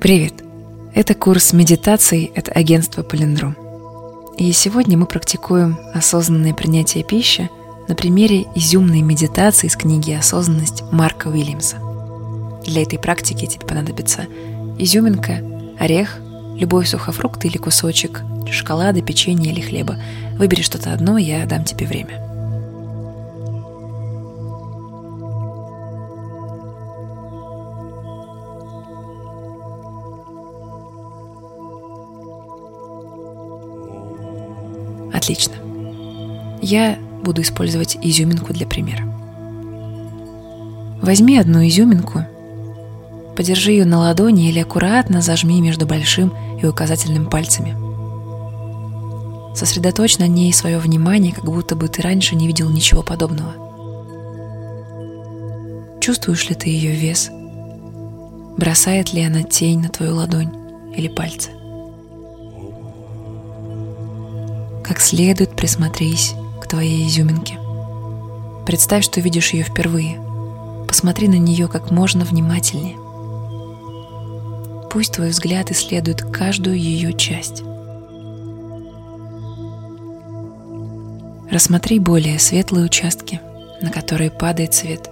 Привет! Это курс медитаций от агентства Полиндром. И сегодня мы практикуем осознанное принятие пищи на примере изюмной медитации из книги «Осознанность» Марка Уильямса. Для этой практики тебе понадобится изюминка, орех, любой сухофрукт или кусочек шоколада, печенья или хлеба. Выбери что-то одно, я дам тебе время. Отлично. Я буду использовать изюминку для примера. Возьми одну изюминку, подержи ее на ладони или аккуратно зажми между большим и указательным пальцами. Сосредоточь на ней свое внимание, как будто бы ты раньше не видел ничего подобного. Чувствуешь ли ты ее вес? Бросает ли она тень на твою ладонь или пальцы? Как следует присмотрись к твоей изюминке. Представь, что видишь ее впервые. Посмотри на нее как можно внимательнее. Пусть твой взгляд исследует каждую ее часть. Рассмотри более светлые участки, на которые падает свет.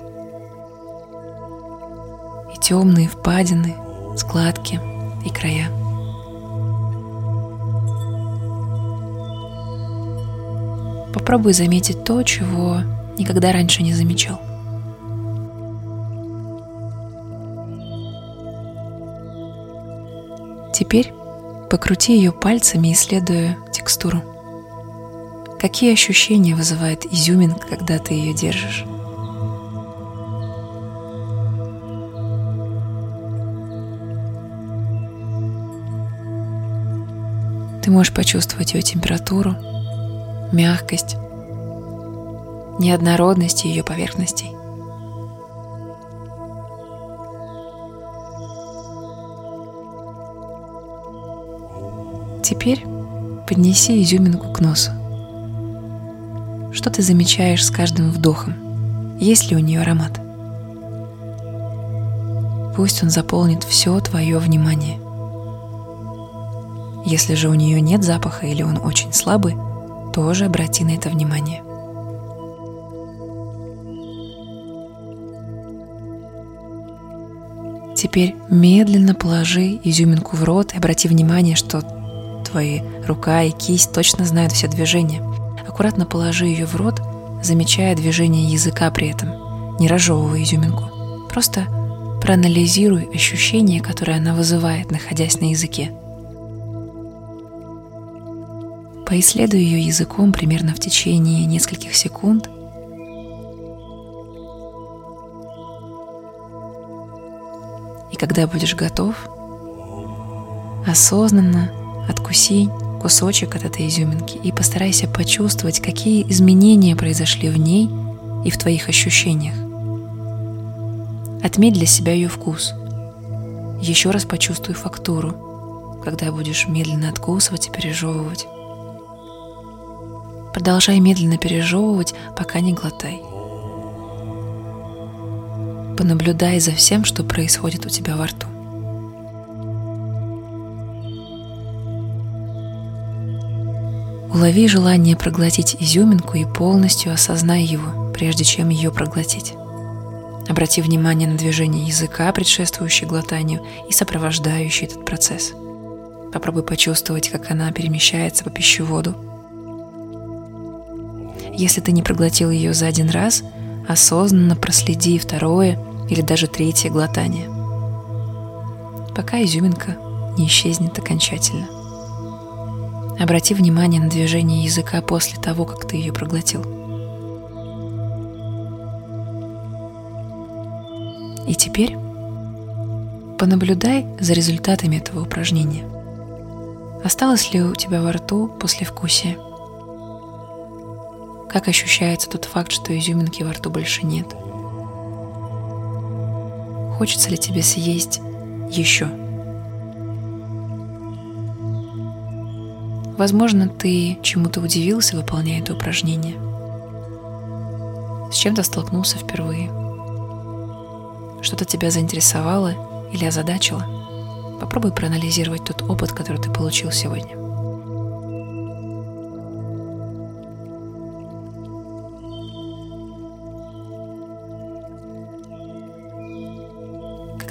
И темные впадины, складки и края. Попробуй заметить то, чего никогда раньше не замечал. Теперь покрути ее пальцами, исследуя текстуру. Какие ощущения вызывает изюминка, когда ты ее держишь? Ты можешь почувствовать ее температуру, мягкость, неоднородность ее поверхностей. Теперь поднеси изюминку к носу. Что ты замечаешь с каждым вдохом? Есть ли у нее аромат? Пусть он заполнит все твое внимание. Если же у нее нет запаха или он очень слабый, тоже обрати на это внимание. Теперь медленно положи изюминку в рот и обрати внимание, что твои рука и кисть точно знают все движения. Аккуратно положи ее в рот, замечая движение языка при этом, не разжевывая изюминку. Просто проанализируй ощущения, которые она вызывает, находясь на языке. Поисследуй ее языком примерно в течение нескольких секунд. И когда будешь готов, осознанно откуси кусочек от этой изюминки и постарайся почувствовать, какие изменения произошли в ней и в твоих ощущениях. Отметь для себя ее вкус. Еще раз почувствуй фактуру, когда будешь медленно откусывать и пережевывать. Продолжай медленно пережевывать, пока не глотай. Понаблюдай за всем, что происходит у тебя во рту. Улови желание проглотить изюминку и полностью осознай его, прежде чем ее проглотить. Обрати внимание на движение языка, предшествующее глотанию и сопровождающий этот процесс. Попробуй почувствовать, как она перемещается по пищеводу – если ты не проглотил ее за один раз, осознанно проследи второе или даже третье глотание, пока изюминка не исчезнет окончательно. Обрати внимание на движение языка после того, как ты ее проглотил. И теперь понаблюдай за результатами этого упражнения. Осталось ли у тебя во рту послевкусие? Как ощущается тот факт, что изюминки во рту больше нет? Хочется ли тебе съесть еще? Возможно, ты чему-то удивился, выполняя это упражнение. С чем-то столкнулся впервые. Что-то тебя заинтересовало или озадачило. Попробуй проанализировать тот опыт, который ты получил сегодня.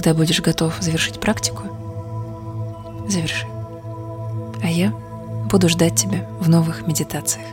Когда будешь готов завершить практику, заверши. А я буду ждать тебя в новых медитациях.